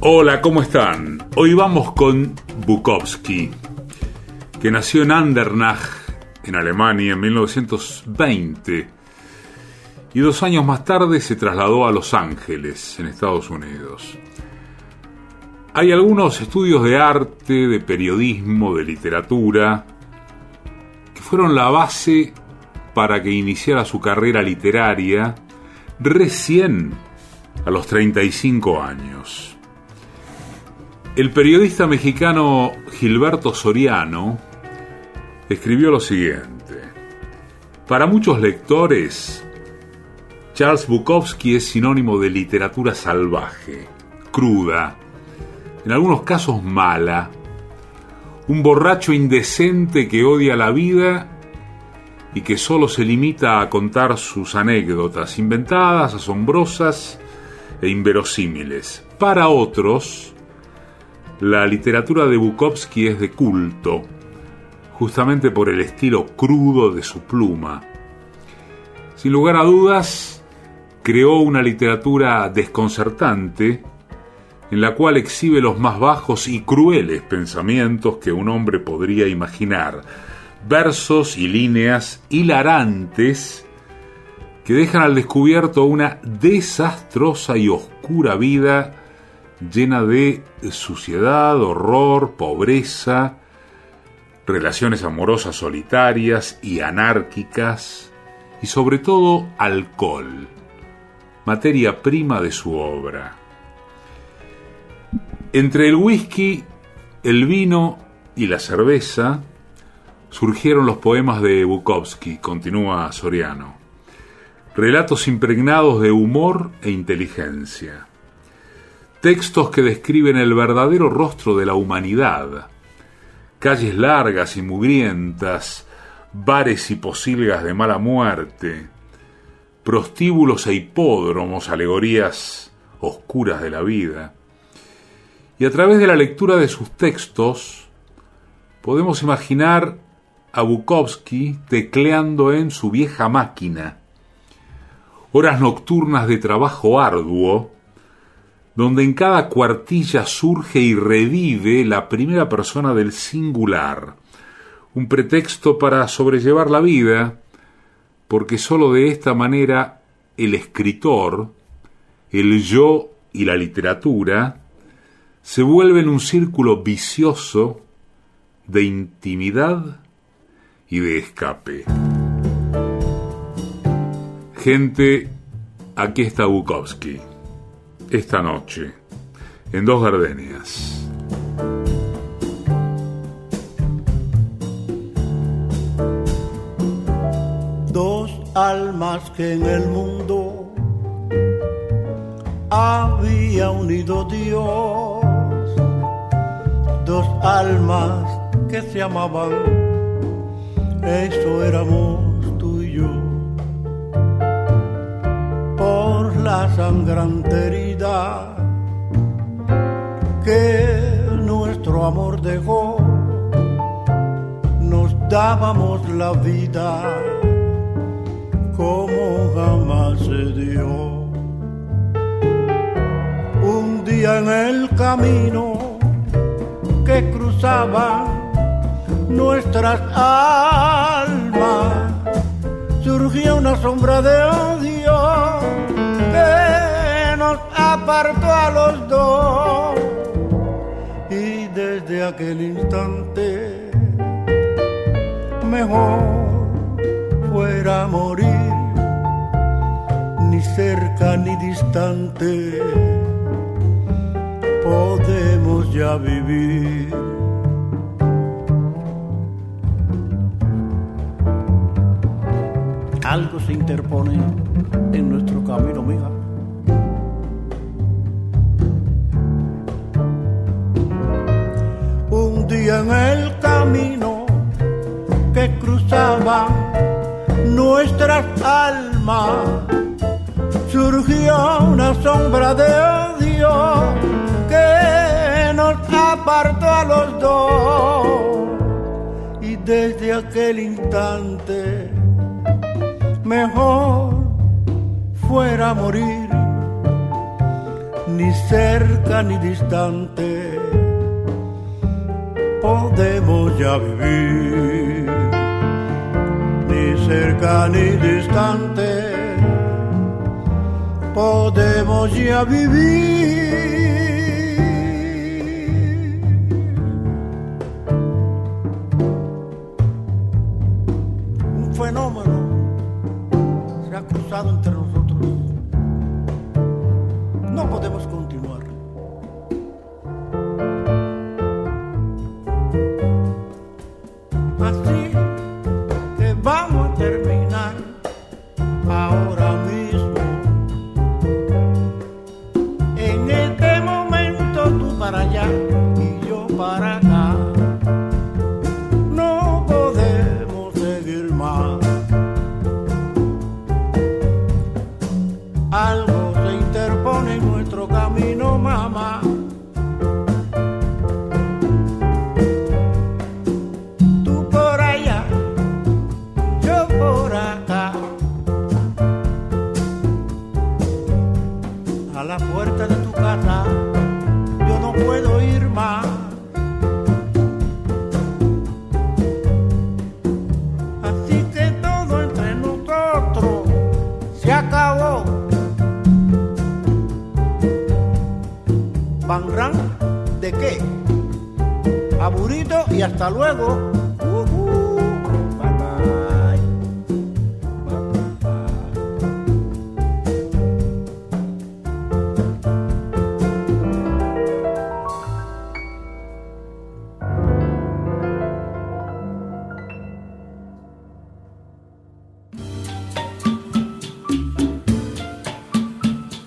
Hola, ¿cómo están? Hoy vamos con Bukowski, que nació en Andernach, en Alemania, en 1920, y dos años más tarde se trasladó a Los Ángeles, en Estados Unidos. Hay algunos estudios de arte, de periodismo, de literatura, que fueron la base para que iniciara su carrera literaria recién a los 35 años. El periodista mexicano Gilberto Soriano escribió lo siguiente. Para muchos lectores, Charles Bukowski es sinónimo de literatura salvaje, cruda, en algunos casos mala, un borracho indecente que odia la vida y que solo se limita a contar sus anécdotas inventadas, asombrosas e inverosímiles. Para otros, la literatura de Bukowski es de culto, justamente por el estilo crudo de su pluma. Sin lugar a dudas, creó una literatura desconcertante, en la cual exhibe los más bajos y crueles pensamientos que un hombre podría imaginar, versos y líneas hilarantes que dejan al descubierto una desastrosa y oscura vida llena de suciedad, horror, pobreza, relaciones amorosas solitarias y anárquicas, y sobre todo alcohol, materia prima de su obra. Entre el whisky, el vino y la cerveza surgieron los poemas de Bukowski, continúa Soriano, relatos impregnados de humor e inteligencia textos que describen el verdadero rostro de la humanidad, calles largas y mugrientas, bares y posilgas de mala muerte, prostíbulos e hipódromos, alegorías oscuras de la vida. Y a través de la lectura de sus textos, podemos imaginar a Bukowski tecleando en su vieja máquina, horas nocturnas de trabajo arduo, donde en cada cuartilla surge y revive la primera persona del singular, un pretexto para sobrellevar la vida, porque sólo de esta manera el escritor, el yo y la literatura se vuelven un círculo vicioso de intimidad y de escape. Gente, aquí está Bukowski esta noche en Dos Gardenias. Dos almas que en el mundo había unido Dios, dos almas que se amaban, eso éramos la sangrante herida que nuestro amor dejó, nos dábamos la vida como jamás se dio. Un día en el camino que cruzaba nuestras almas, surgió una sombra de odio apartó a los dos. Y desde aquel instante mejor fuera morir ni cerca ni distante podemos ya vivir algo se interpone en nuestro camino, mija. en el camino que cruzaba nuestras almas surgió una sombra de odio que nos apartó a los dos y desde aquel instante mejor fuera morir ni cerca ni distante, podemos ya vivir, ni cerca ni distante, podemos ya vivir.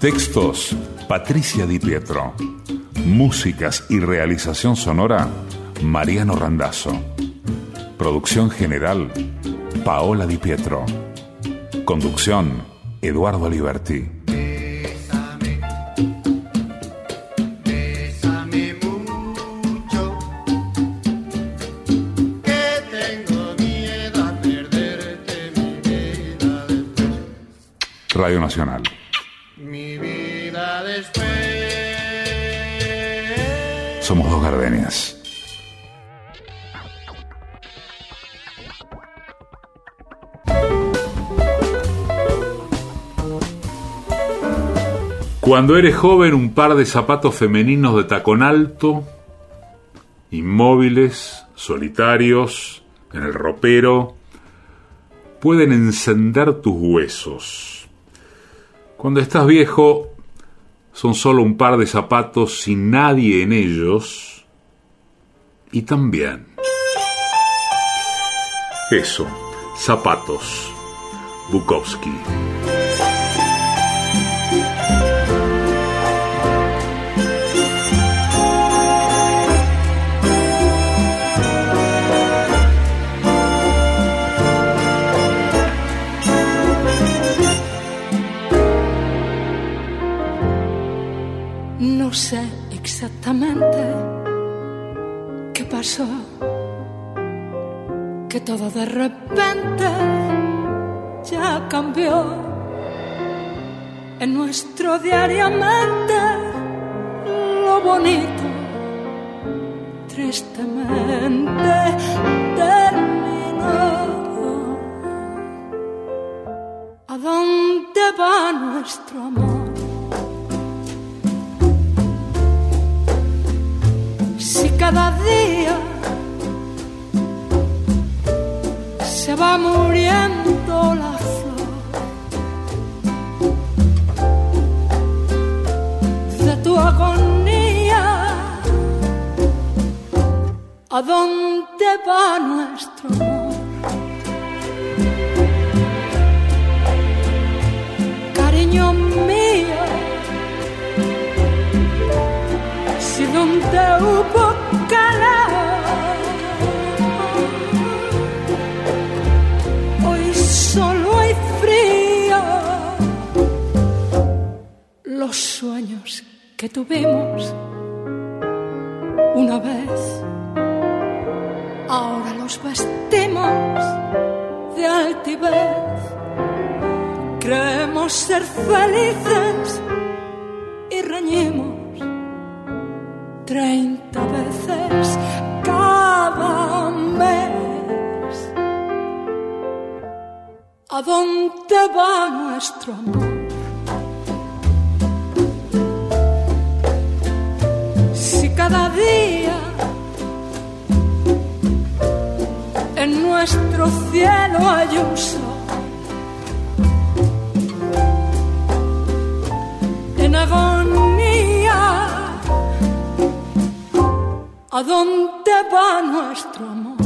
Textos, Patricia Di Pietro. Músicas y realización sonora, Mariano Randazzo. Producción general, Paola Di Pietro. Conducción, Eduardo Liberti. Bésame mucho, que tengo miedo a perderte mi vida después, Radio Nacional. Cuando eres joven, un par de zapatos femeninos de tacón alto, inmóviles, solitarios, en el ropero, pueden encender tus huesos. Cuando estás viejo, son solo un par de zapatos sin nadie en ellos. Y también. Eso, zapatos. Bukowski. Que todo de repente ya cambió. En nuestro diariamente lo bonito tristemente terminó. ¿A dónde va nuestro amor? Si cada día se va muriendo la flor de tu agonía, ¿a dónde va nuestro amor? Cariño mío, si donde sueños que tuvimos una vez, ahora los vestimos de altivez. Creemos ser felices y engañemos treinta veces cada mes. ¿A dónde va nuestro amor? Cada día en nuestro cielo hay un sol. En agonía, ¿a dónde va nuestro amor?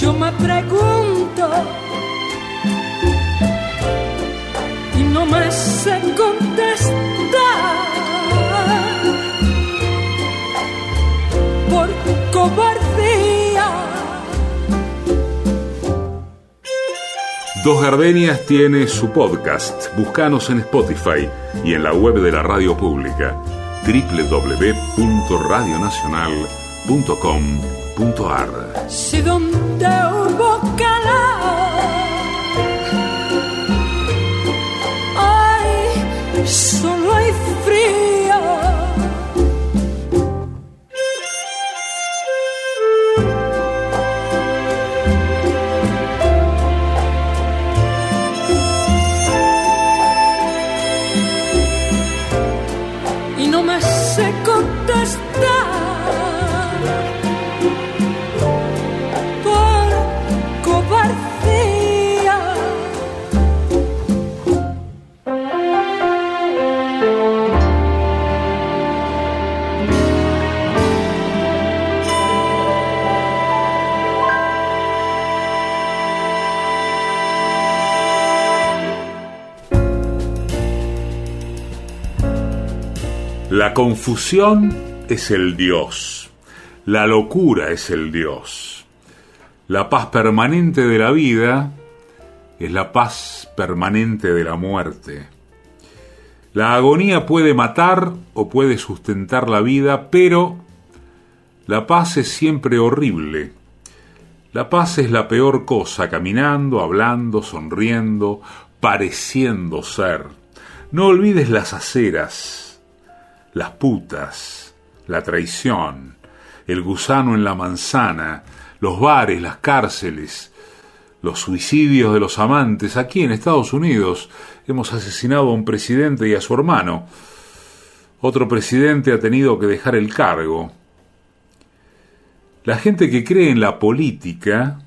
Yo me pregunto no me sé contestar. por cobardía. Dos Gardenias tiene su podcast. Búscanos en Spotify y en la web de la radio pública www.radionacional.com.ar. Si donde hubo solo hay frío. y no me sé contestar confusión es el Dios. La locura es el Dios. La paz permanente de la vida es la paz permanente de la muerte. La agonía puede matar o puede sustentar la vida, pero la paz es siempre horrible. La paz es la peor cosa, caminando, hablando, sonriendo, pareciendo ser. No olvides las aceras, las putas, la traición, el gusano en la manzana, los bares, las cárceles, los suicidios de los amantes. Aquí en Estados Unidos hemos asesinado a un presidente y a su hermano. Otro presidente ha tenido que dejar el cargo. La gente que cree en la política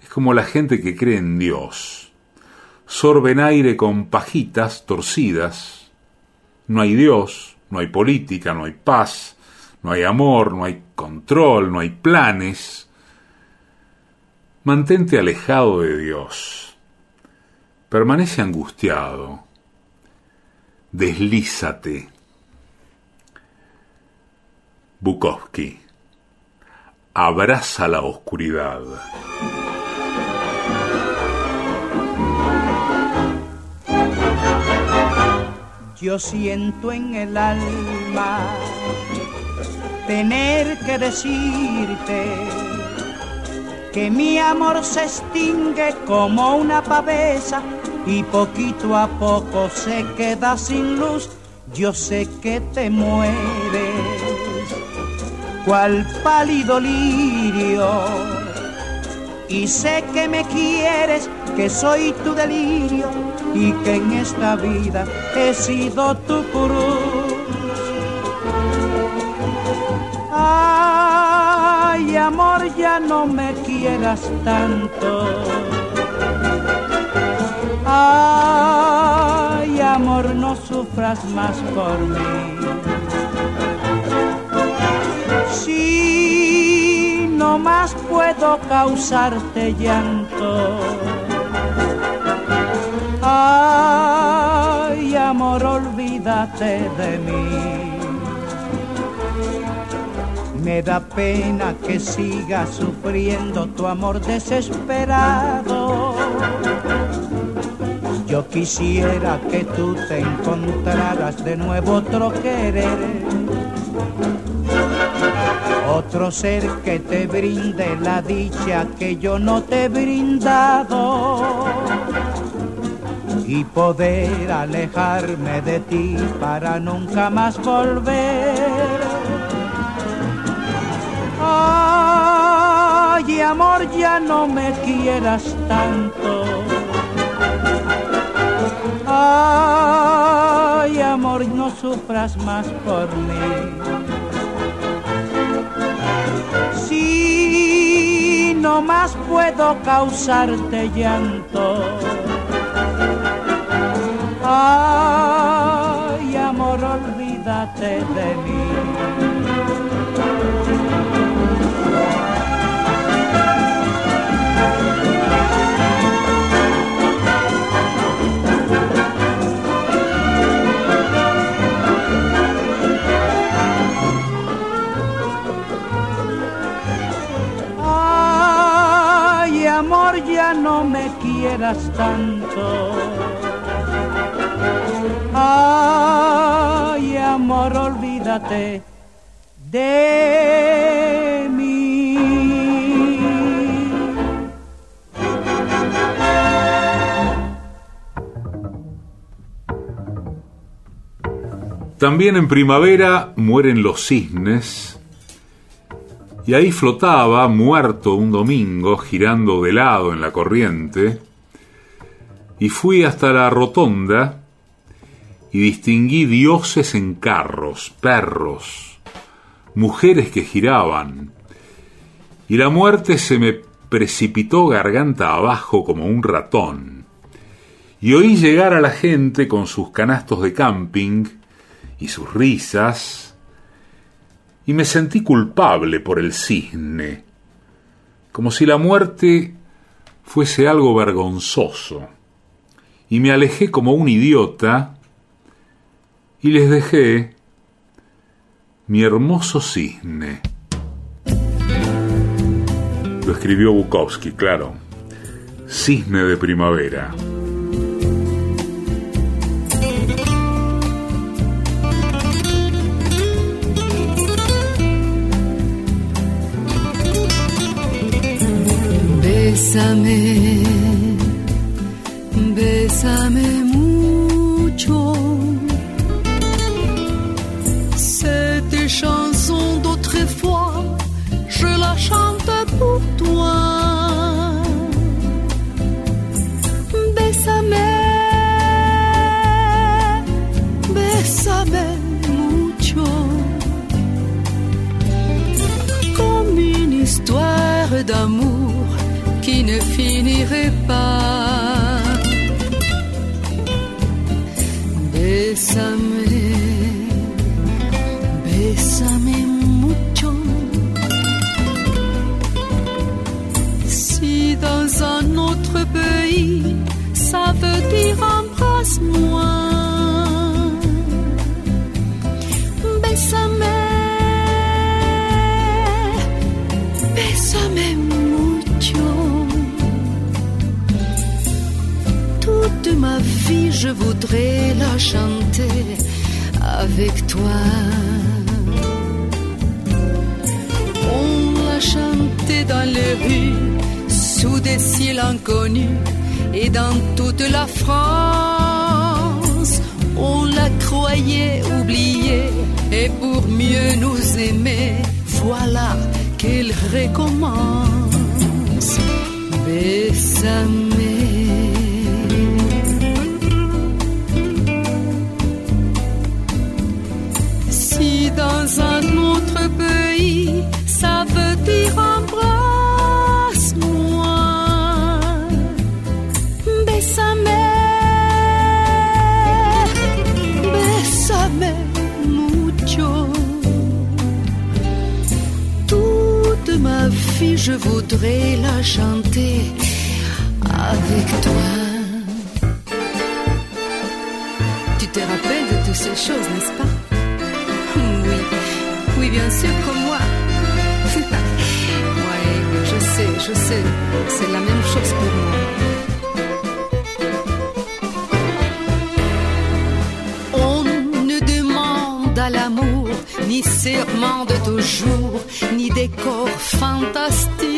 es como la gente que cree en Dios. Sorben aire con pajitas torcidas. No hay Dios, no hay política, no hay paz, no hay amor, no hay control, no hay planes. Mantente alejado de Dios. Permanece angustiado. Deslízate. Bukowski. Abraza la oscuridad. Yo siento en el alma tener que decirte que mi amor se extingue como una pavesa y poquito a poco se queda sin luz. Yo sé que te mueres, cual pálido lirio, y sé que me quieres, que soy tu delirio y que en esta vida he sido tu cruz. Ay, amor, ya no me quieras tanto. Ay, amor, no sufras más por mí. Si no más puedo causarte llanto. Ay, amor, olvídate de mí. Me da pena que siga sufriendo tu amor desesperado. Yo quisiera que tú te encontraras de nuevo otro querer. Otro ser que te brinde la dicha que yo no te he brindado. Y poder alejarme de ti para nunca más volver. Ay, amor, ya no me quieras tanto. Ay, amor, no sufras más por mí. Si no más puedo causarte llanto Ay, amor, olvídate de mí. Amor, ya no me quieras tanto Ay, amor, olvídate de mí. También en primavera mueren los cisnes y ahí flotaba, muerto un domingo, girando de lado en la corriente, y fui hasta la rotonda y distinguí dioses en carros, perros, mujeres que giraban, y la muerte se me precipitó garganta abajo como un ratón, y oí llegar a la gente con sus canastos de camping y sus risas, y me sentí culpable por el cisne, como si la muerte fuese algo vergonzoso, y me alejé como un idiota, y les dejé mi hermoso cisne. Lo escribió Bukowski, claro. Cisne de primavera. Bésame, bésame mucho chanson d'autrefois, je la chante pour toi. Bésame, bésame mucho. Comme une histoire d'amour qui ne finirait pas. Bésame ça veut dire embrasse-moi. Bésame, bésame mucho. Toute ma vie, je voudrais la chanter avec toi. chanter dans les rues, sous des ciels inconnus, et dans toute la France, on la croyait oubliée, et pour mieux nous aimer, voilà qu'elle recommence. Je voudrais la chanter avec toi. Tu te rappelles de toutes ces choses, n'est-ce pas? Oui, oui, bien sûr, comme moi. je sais, je sais, c'est la même chose pour moi. Ni serment de toujours, ni décor fantastique.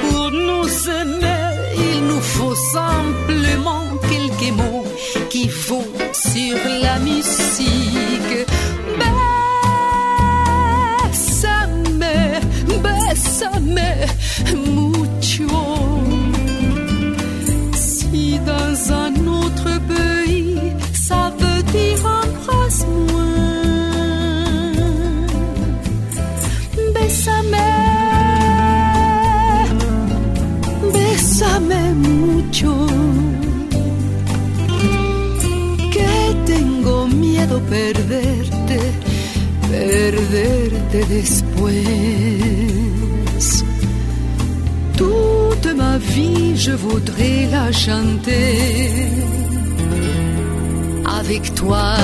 Pour nous aimer, il nous faut simplement Pokémon qui vont sur la musique. Je voudrais la chanter avec toi.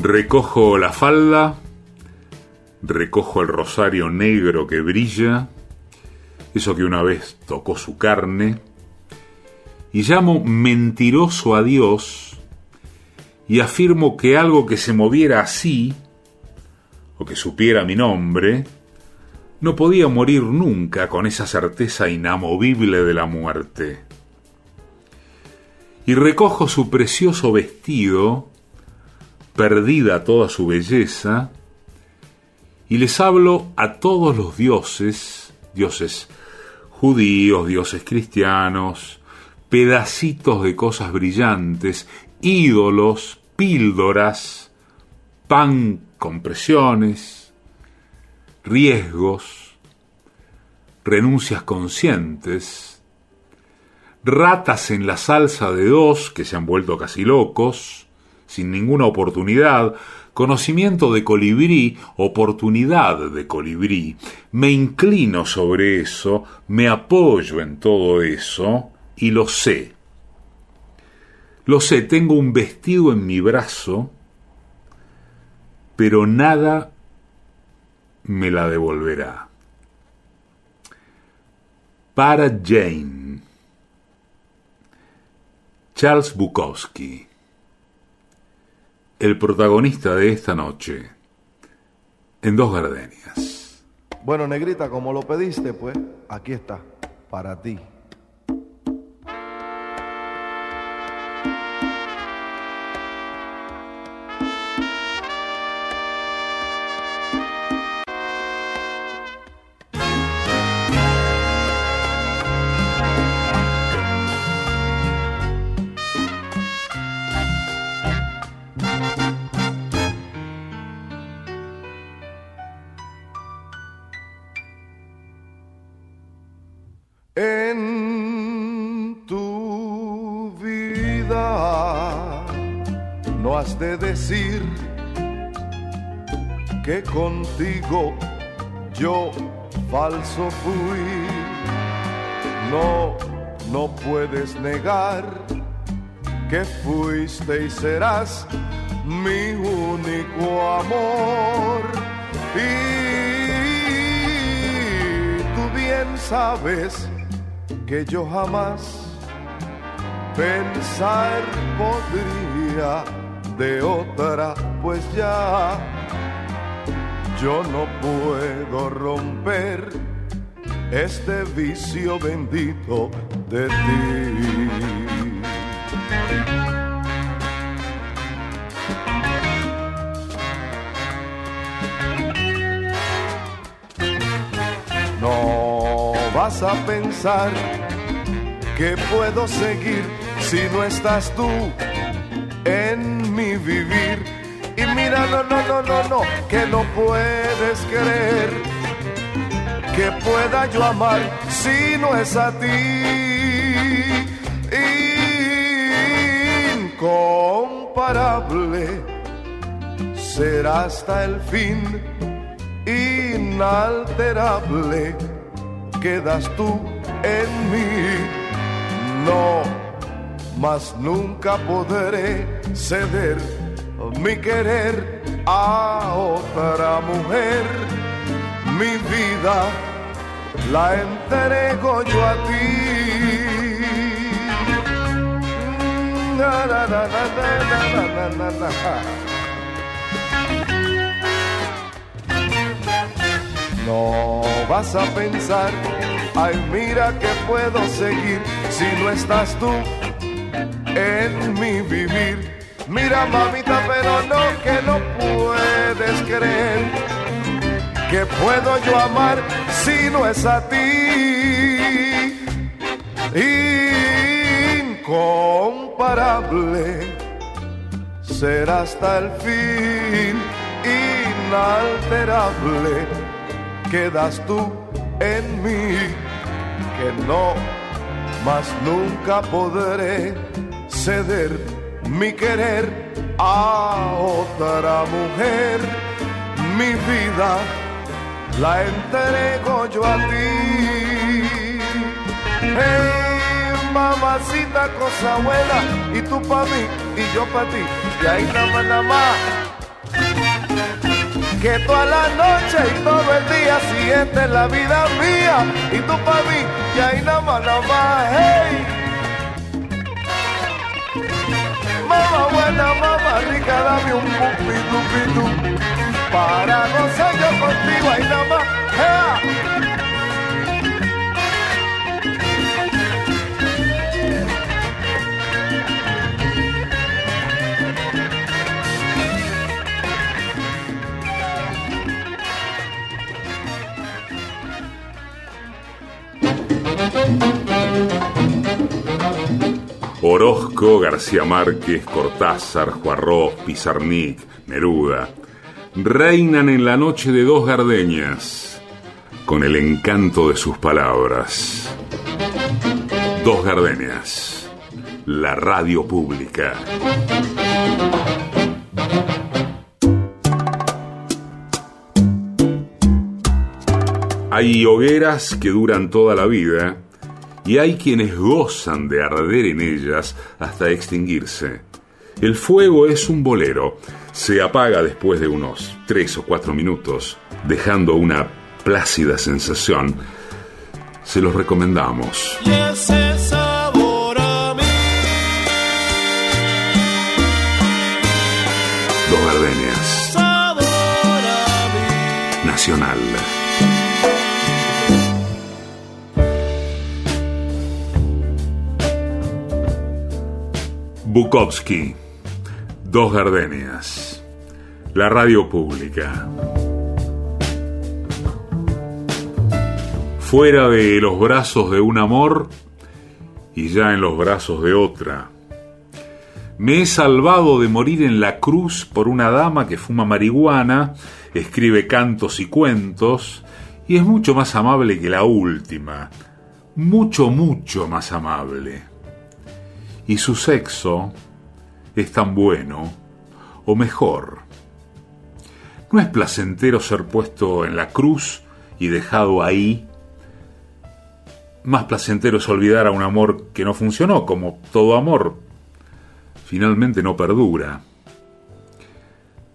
Recojo la falda, recojo el rosario negro que brilla, eso que una vez tocó su carne, y llamo mentiroso a Dios y afirmo que algo que se moviera así, o que supiera mi nombre, no podía morir nunca con esa certeza inamovible de la muerte. Y recojo su precioso vestido, perdida toda su belleza, y les hablo a todos los dioses, dioses judíos, dioses cristianos, pedacitos de cosas brillantes, ídolos, píldoras, pan con presiones, riesgos, renuncias conscientes, ratas en la salsa de dos que se han vuelto casi locos, sin ninguna oportunidad, conocimiento de colibrí, oportunidad de colibrí. Me inclino sobre eso, me apoyo en todo eso y lo sé. Lo sé, tengo un vestido en mi brazo, pero nada me la devolverá. Para Jane. Charles Bukowski. El protagonista de esta noche. En dos gardenias. Bueno, negrita, como lo pediste, pues aquí está, para ti. Contigo yo falso fui. No, no puedes negar que fuiste y serás mi único amor. Y tú bien sabes que yo jamás pensar podría de otra, pues ya yo no puedo romper este vicio bendito de ti. No vas a pensar que puedo seguir si no estás tú en mi vivir. Mira, no, no, no, no, no, que no puedes creer que pueda yo amar si no es a ti. Incomparable será hasta el fin, inalterable quedas tú en mí. No, mas nunca podré ceder mi querer a otra mujer, mi vida la entrego yo a ti. No vas a pensar, ay mira que puedo seguir si no estás tú en mi vivir. Mira mamita, pero no que no puedes creer que puedo yo amar si no es a ti. Incomparable será hasta el fin, inalterable quedas tú en mí, que no, más nunca podré ceder mi querer a otra mujer. Mi vida la entrego yo a ti. Hey, mamacita, cosa buena, y tú pa' mí y yo pa' ti, y ahí nada más, nada más. Que toda la noche y todo el día, si esta es la vida mía, y tú pa' mí, y ahí nada más, nada más, hey. Mamá buena, mamá rica, dame un pupitu, pitu, para gozar yo contigo, ahí nada más, hey. Orozco, García Márquez, Cortázar, Juarroz, Pizarnik, Neruda, reinan en la noche de dos gardeñas, con el encanto de sus palabras. Dos gardenias, la radio pública. Hay hogueras que duran toda la vida y hay quienes gozan de arder en ellas hasta extinguirse. El fuego es un bolero, se apaga después de unos tres o cuatro minutos, dejando una plácida sensación. Se los recomendamos. Y ese sabor a mí. Dos Gardenias. Nacional. Bukowski, Dos Gardenias, la radio pública. Fuera de los brazos de un amor y ya en los brazos de otra. Me he salvado de morir en la cruz por una dama que fuma marihuana, escribe cantos y cuentos, y es mucho más amable que la última, mucho, mucho más amable. Y su sexo es tan bueno, o mejor. No es placentero ser puesto en la cruz y dejado ahí. Más placentero es olvidar a un amor que no funcionó, como todo amor finalmente no perdura.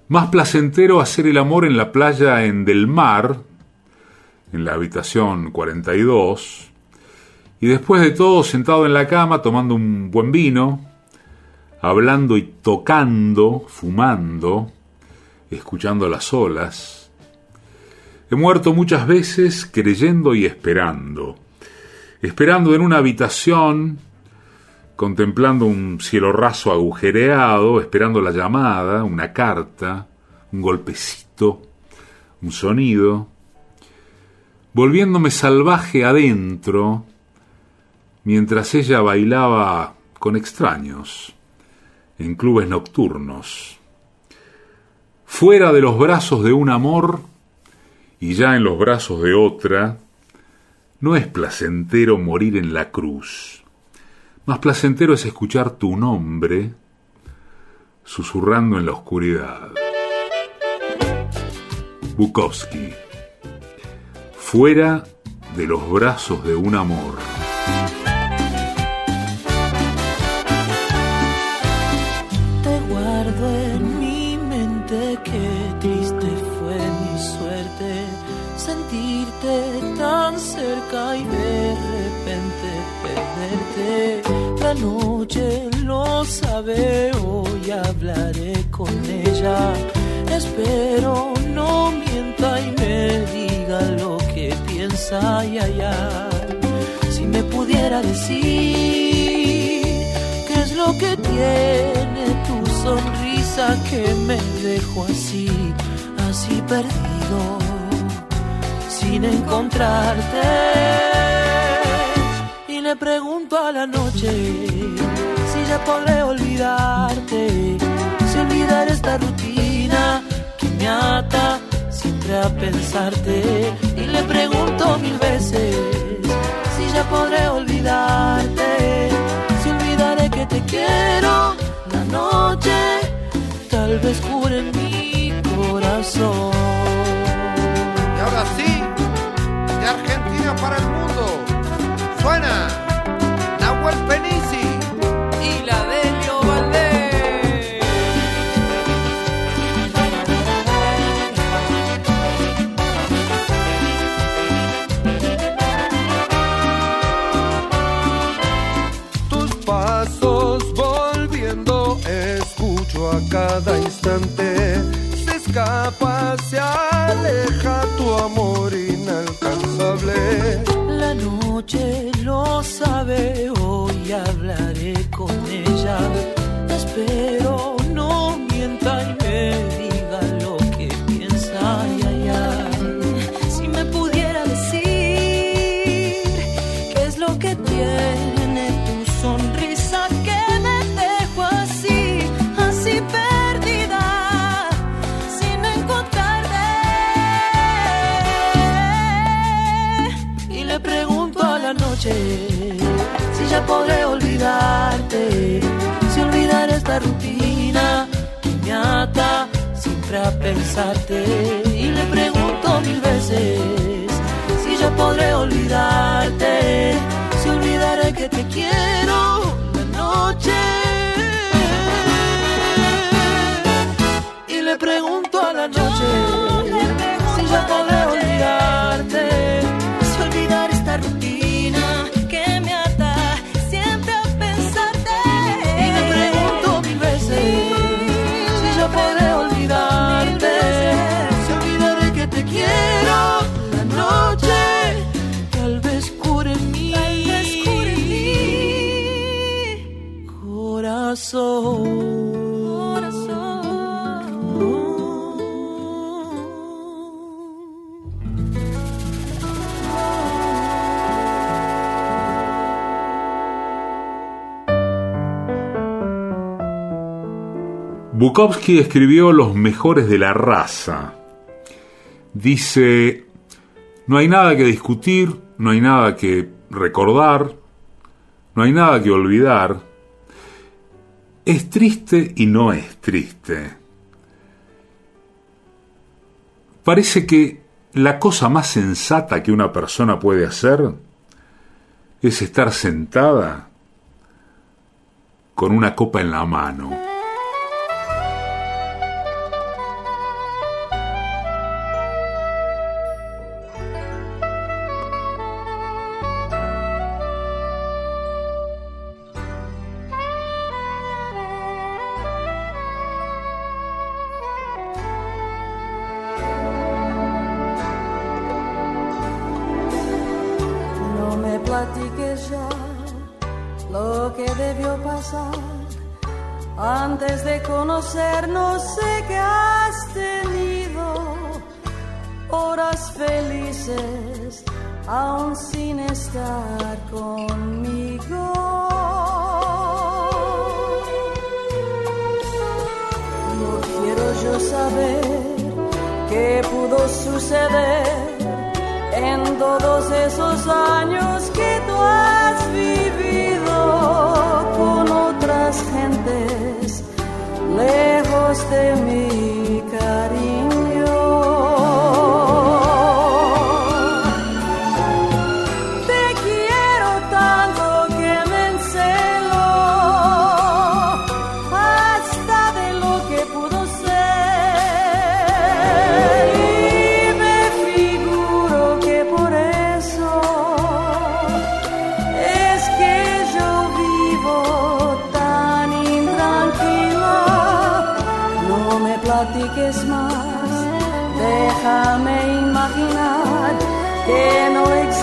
Más placentero hacer el amor en la playa en Del Mar, en la habitación 42, y después de todo sentado en la cama tomando un buen vino, hablando y tocando, fumando, escuchando las olas. He muerto muchas veces creyendo y esperando, esperando en una habitación, contemplando un cielo raso agujereado, esperando la llamada, una carta, un golpecito, un sonido, volviéndome salvaje adentro, mientras ella bailaba con extraños en clubes nocturnos, fuera de los brazos de un amor y ya en los brazos de otra, no es placentero morir en la cruz. Más placentero es escuchar tu nombre susurrando en la oscuridad. Bukowski. Fuera de los brazos de un amor. Noche lo sabe, hoy hablaré con ella. Espero no mienta y me diga lo que piensa, y allá Si me pudiera decir qué es lo que tiene tu sonrisa que me dejó así, así perdido, sin encontrarte. Pregunto a la noche si ya podré olvidarte, si olvidar esta rutina que me ata siempre a pensarte. Y le pregunto mil veces si ya podré olvidarte, si olvidaré que te quiero la noche, tal vez cure mi corazón. Y ahora sí, de Argentina para el mundo, suena instante. Se escapa, se aleja tu amor inalcanzable. La noche lo sabe, hoy hablaré con ella. Espero Y le pregunto mil veces si ya podré olvidarte, si olvidaré que te quiero la noche. Bukowski escribió Los mejores de la raza. Dice, no hay nada que discutir, no hay nada que recordar, no hay nada que olvidar. Es triste y no es triste. Parece que la cosa más sensata que una persona puede hacer es estar sentada con una copa en la mano. Platiques más, déjame imaginar que no existe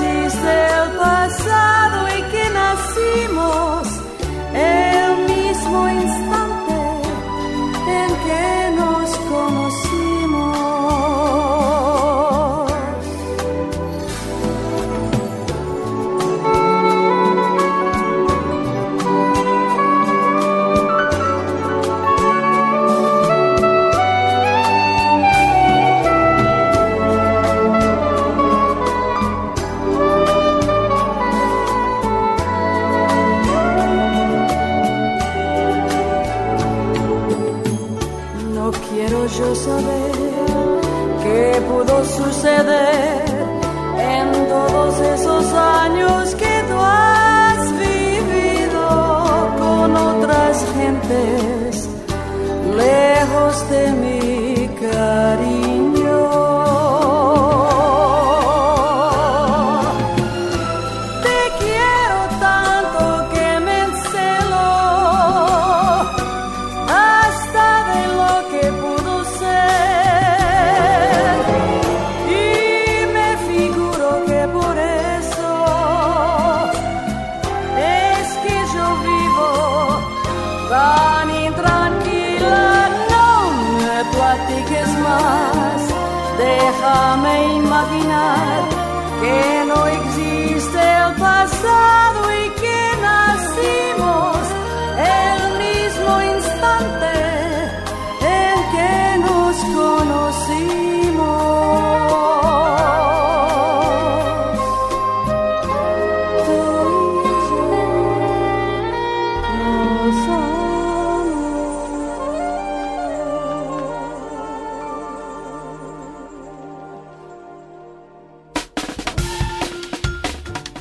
imaginar que no existe el pasado y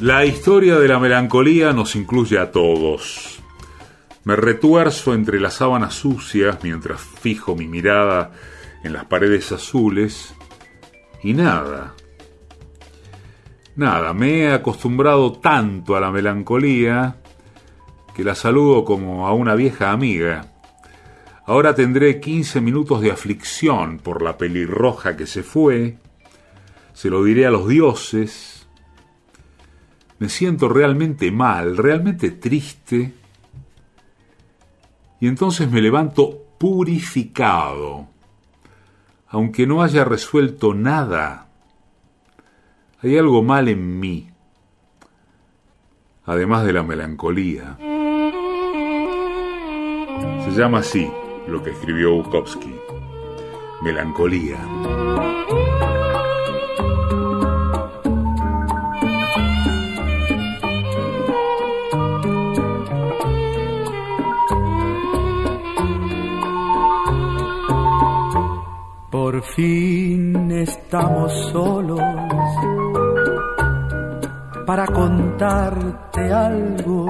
La historia de la melancolía nos incluye a todos. Me retuerzo entre las sábanas sucias mientras fijo mi mirada en las paredes azules y nada. Nada, me he acostumbrado tanto a la melancolía que la saludo como a una vieja amiga. Ahora tendré 15 minutos de aflicción por la pelirroja que se fue. Se lo diré a los dioses me siento realmente mal, realmente triste, y entonces me levanto purificado, aunque no haya resuelto nada. Hay algo mal en mí, además de la melancolía. Se llama así lo que escribió Bukowski, melancolía. Por fin estamos solos para contarte algo.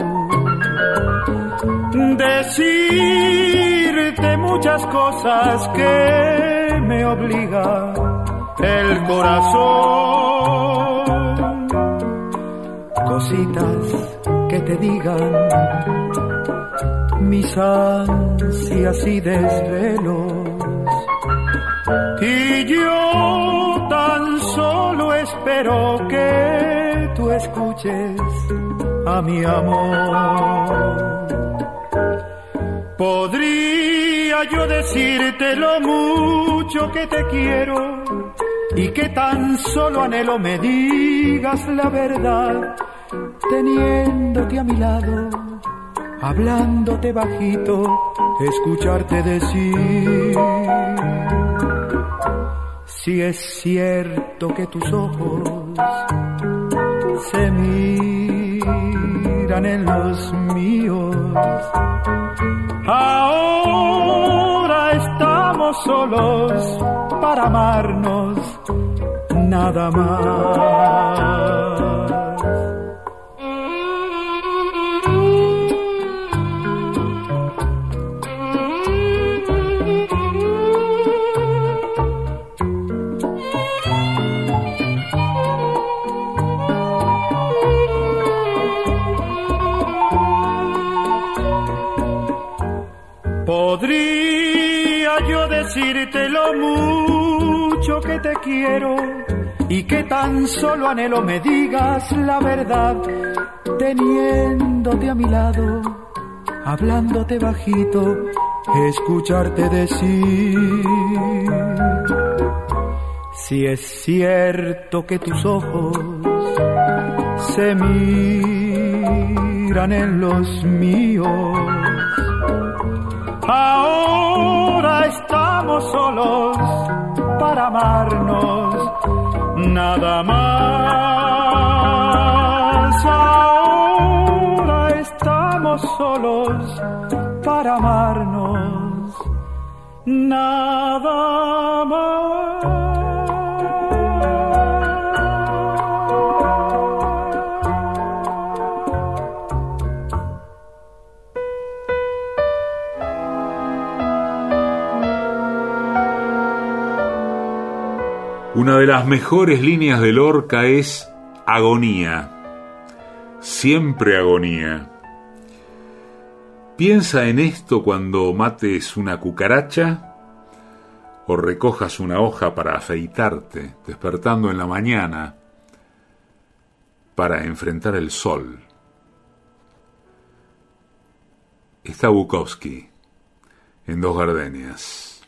Decirte muchas cosas que me obliga el corazón. Cositas que te digan mis ansias y desvelos. Y yo tan solo espero que tú escuches a mi amor. Podría yo decirte lo mucho que te quiero y que tan solo anhelo me digas la verdad, teniéndote a mi lado, hablándote bajito, escucharte decir. Si es cierto que tus ojos se miran en los míos, ahora estamos solos para amarnos nada más. Decirte lo mucho que te quiero y que tan solo anhelo me digas la verdad, teniéndote a mi lado, hablándote bajito, escucharte decir. Si es cierto que tus ojos se miran en los míos, ahora estamos solos para amarnos, nada más. Ahora estamos solos para amarnos, nada más. Una de las mejores líneas de Lorca es agonía. Siempre agonía. Piensa en esto cuando mates una cucaracha o recojas una hoja para afeitarte, despertando en la mañana para enfrentar el sol. Está Bukowski en dos gardenias.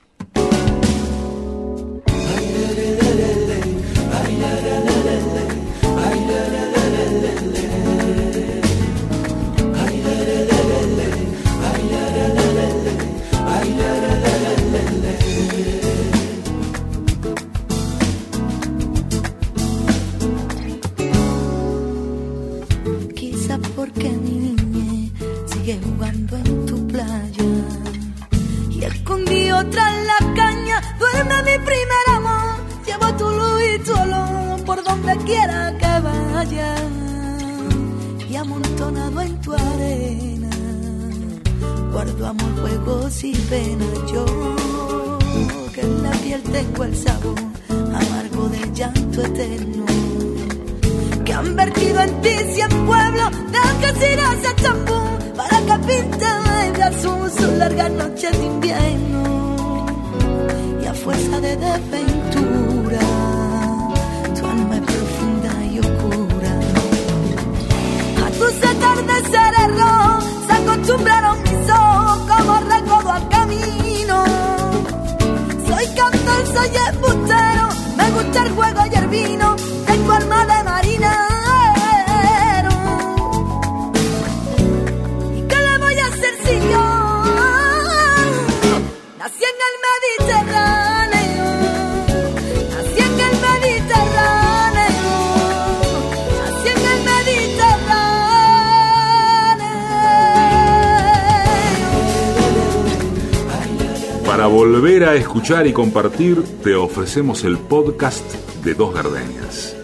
Para volver a escuchar y compartir, te ofrecemos el podcast de Dos Gardenias.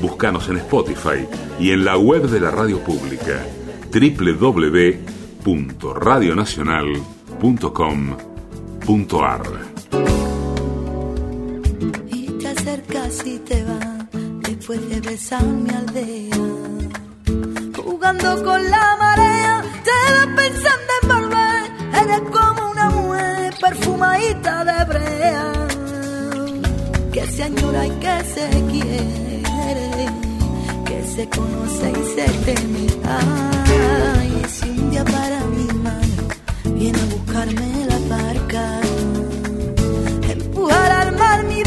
Búscanos en Spotify y en la web de la radio pública www.radionacional.com.ar. y te acercas y te vas después de besar mi aldea. Jugando con la marea, te vas pensando en volver. Eres perfumadita de brea que se añora y que se quiere, que se conoce y se teme. Ay, si un día para mi mano viene a buscarme la barca empujar al mar mi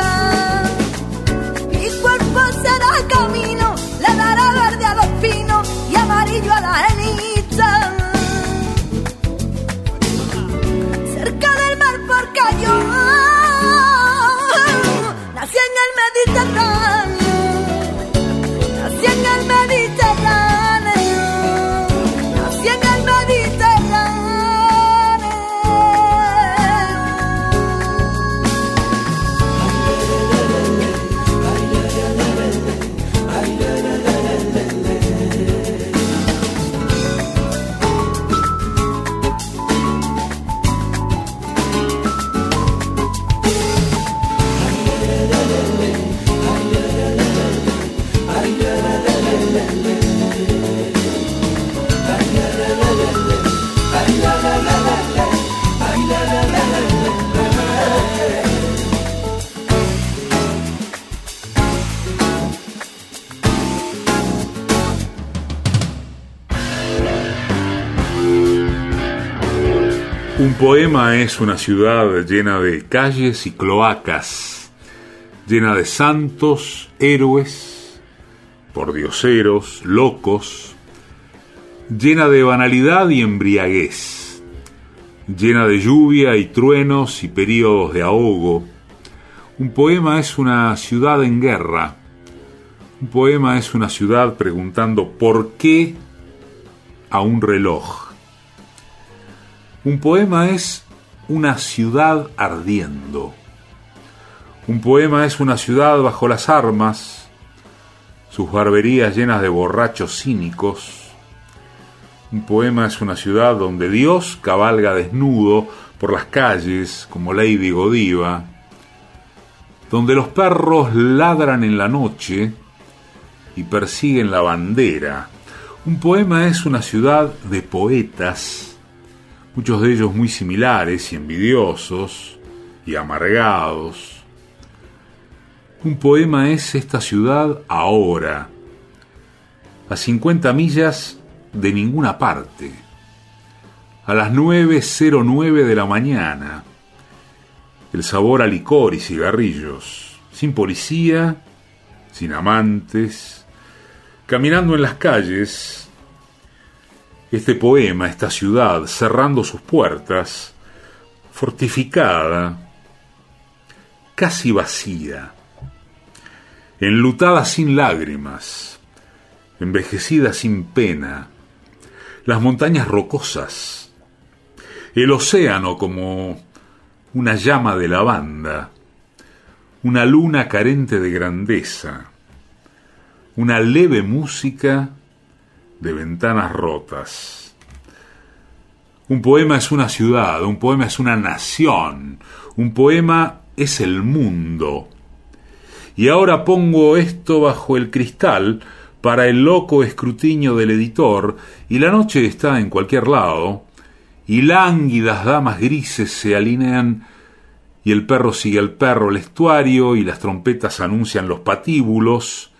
buena poema es una ciudad llena de calles y cloacas, llena de santos, héroes, pordioseros, locos, llena de banalidad y embriaguez, llena de lluvia y truenos y períodos de ahogo. Un poema es una ciudad en guerra. Un poema es una ciudad preguntando por qué a un reloj. Un poema es una ciudad ardiendo. Un poema es una ciudad bajo las armas, sus barberías llenas de borrachos cínicos. Un poema es una ciudad donde Dios cabalga desnudo por las calles como Lady Godiva, donde los perros ladran en la noche y persiguen la bandera. Un poema es una ciudad de poetas muchos de ellos muy similares y envidiosos y amargados. Un poema es esta ciudad ahora, a 50 millas de ninguna parte, a las 9.09 de la mañana, el sabor a licor y cigarrillos, sin policía, sin amantes, caminando en las calles, este poema, esta ciudad, cerrando sus puertas, fortificada, casi vacía, enlutada sin lágrimas, envejecida sin pena, las montañas rocosas, el océano como una llama de lavanda, una luna carente de grandeza, una leve música de ventanas rotas. Un poema es una ciudad, un poema es una nación, un poema es el mundo. Y ahora pongo esto bajo el cristal para el loco escrutinio del editor, y la noche está en cualquier lado, y lánguidas damas grises se alinean, y el perro sigue al perro el estuario, y las trompetas anuncian los patíbulos,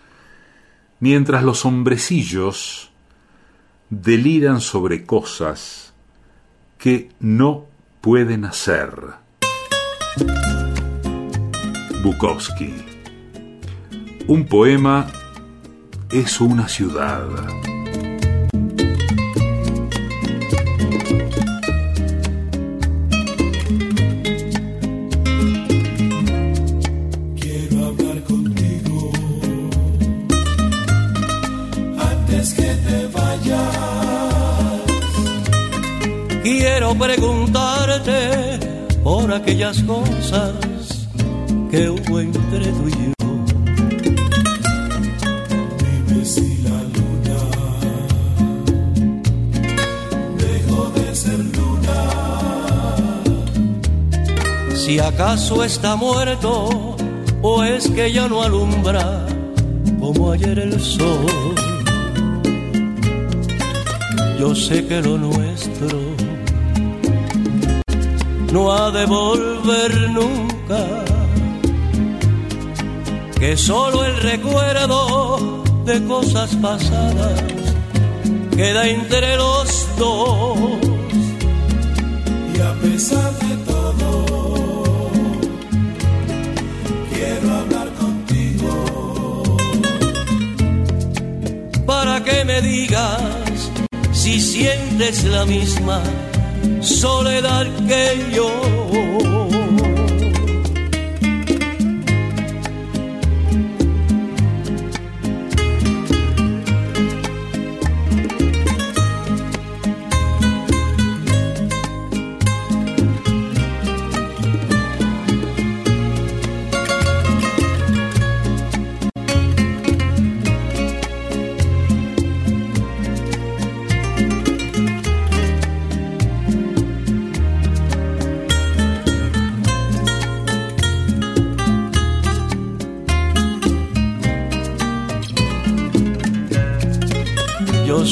mientras los hombrecillos deliran sobre cosas que no pueden hacer. Bukowski. Un poema es una ciudad. Preguntarte por aquellas cosas que hubo entre tú y yo. Dime si la luna dejó de ser luna. Si acaso está muerto o es que ya no alumbra como ayer el sol. Yo sé que lo nuestro no ha de volver nunca. Que solo el recuerdo de cosas pasadas queda entre los dos. Y a pesar de todo, quiero hablar contigo. Para que me digas si sientes la misma soledad que yo.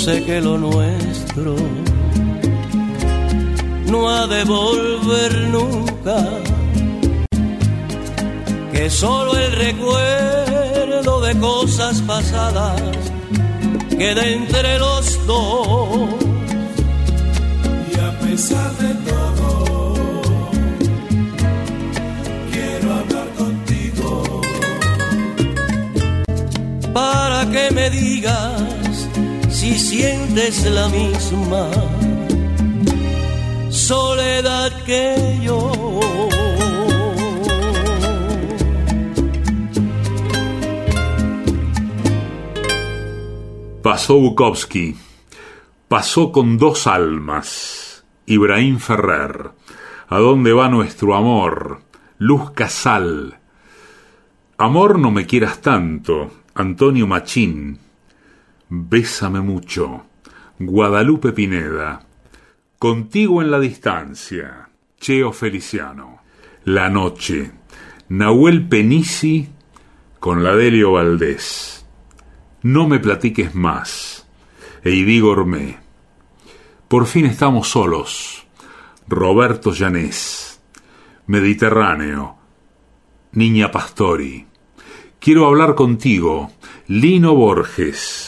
sé que lo nuestro no ha de volver nunca, que solo el recuerdo de cosas pasadas queda entre los dos. Y a pesar de todo, quiero hablar contigo para que me digas si sientes la misma soledad que yo. Pasó Bukowski, pasó con dos almas, Ibrahim Ferrer. ¿A dónde va nuestro amor? Luz Casal. Amor no me quieras tanto, Antonio Machín. Bésame mucho, Guadalupe Pineda. Contigo en la distancia, Cheo Feliciano. La noche, Nahuel Penisi con la Delio Valdés. No me platiques más. Eidí Gourmet. Por fin estamos solos. Roberto Llanés. Mediterráneo. Niña Pastori. Quiero hablar contigo. Lino Borges.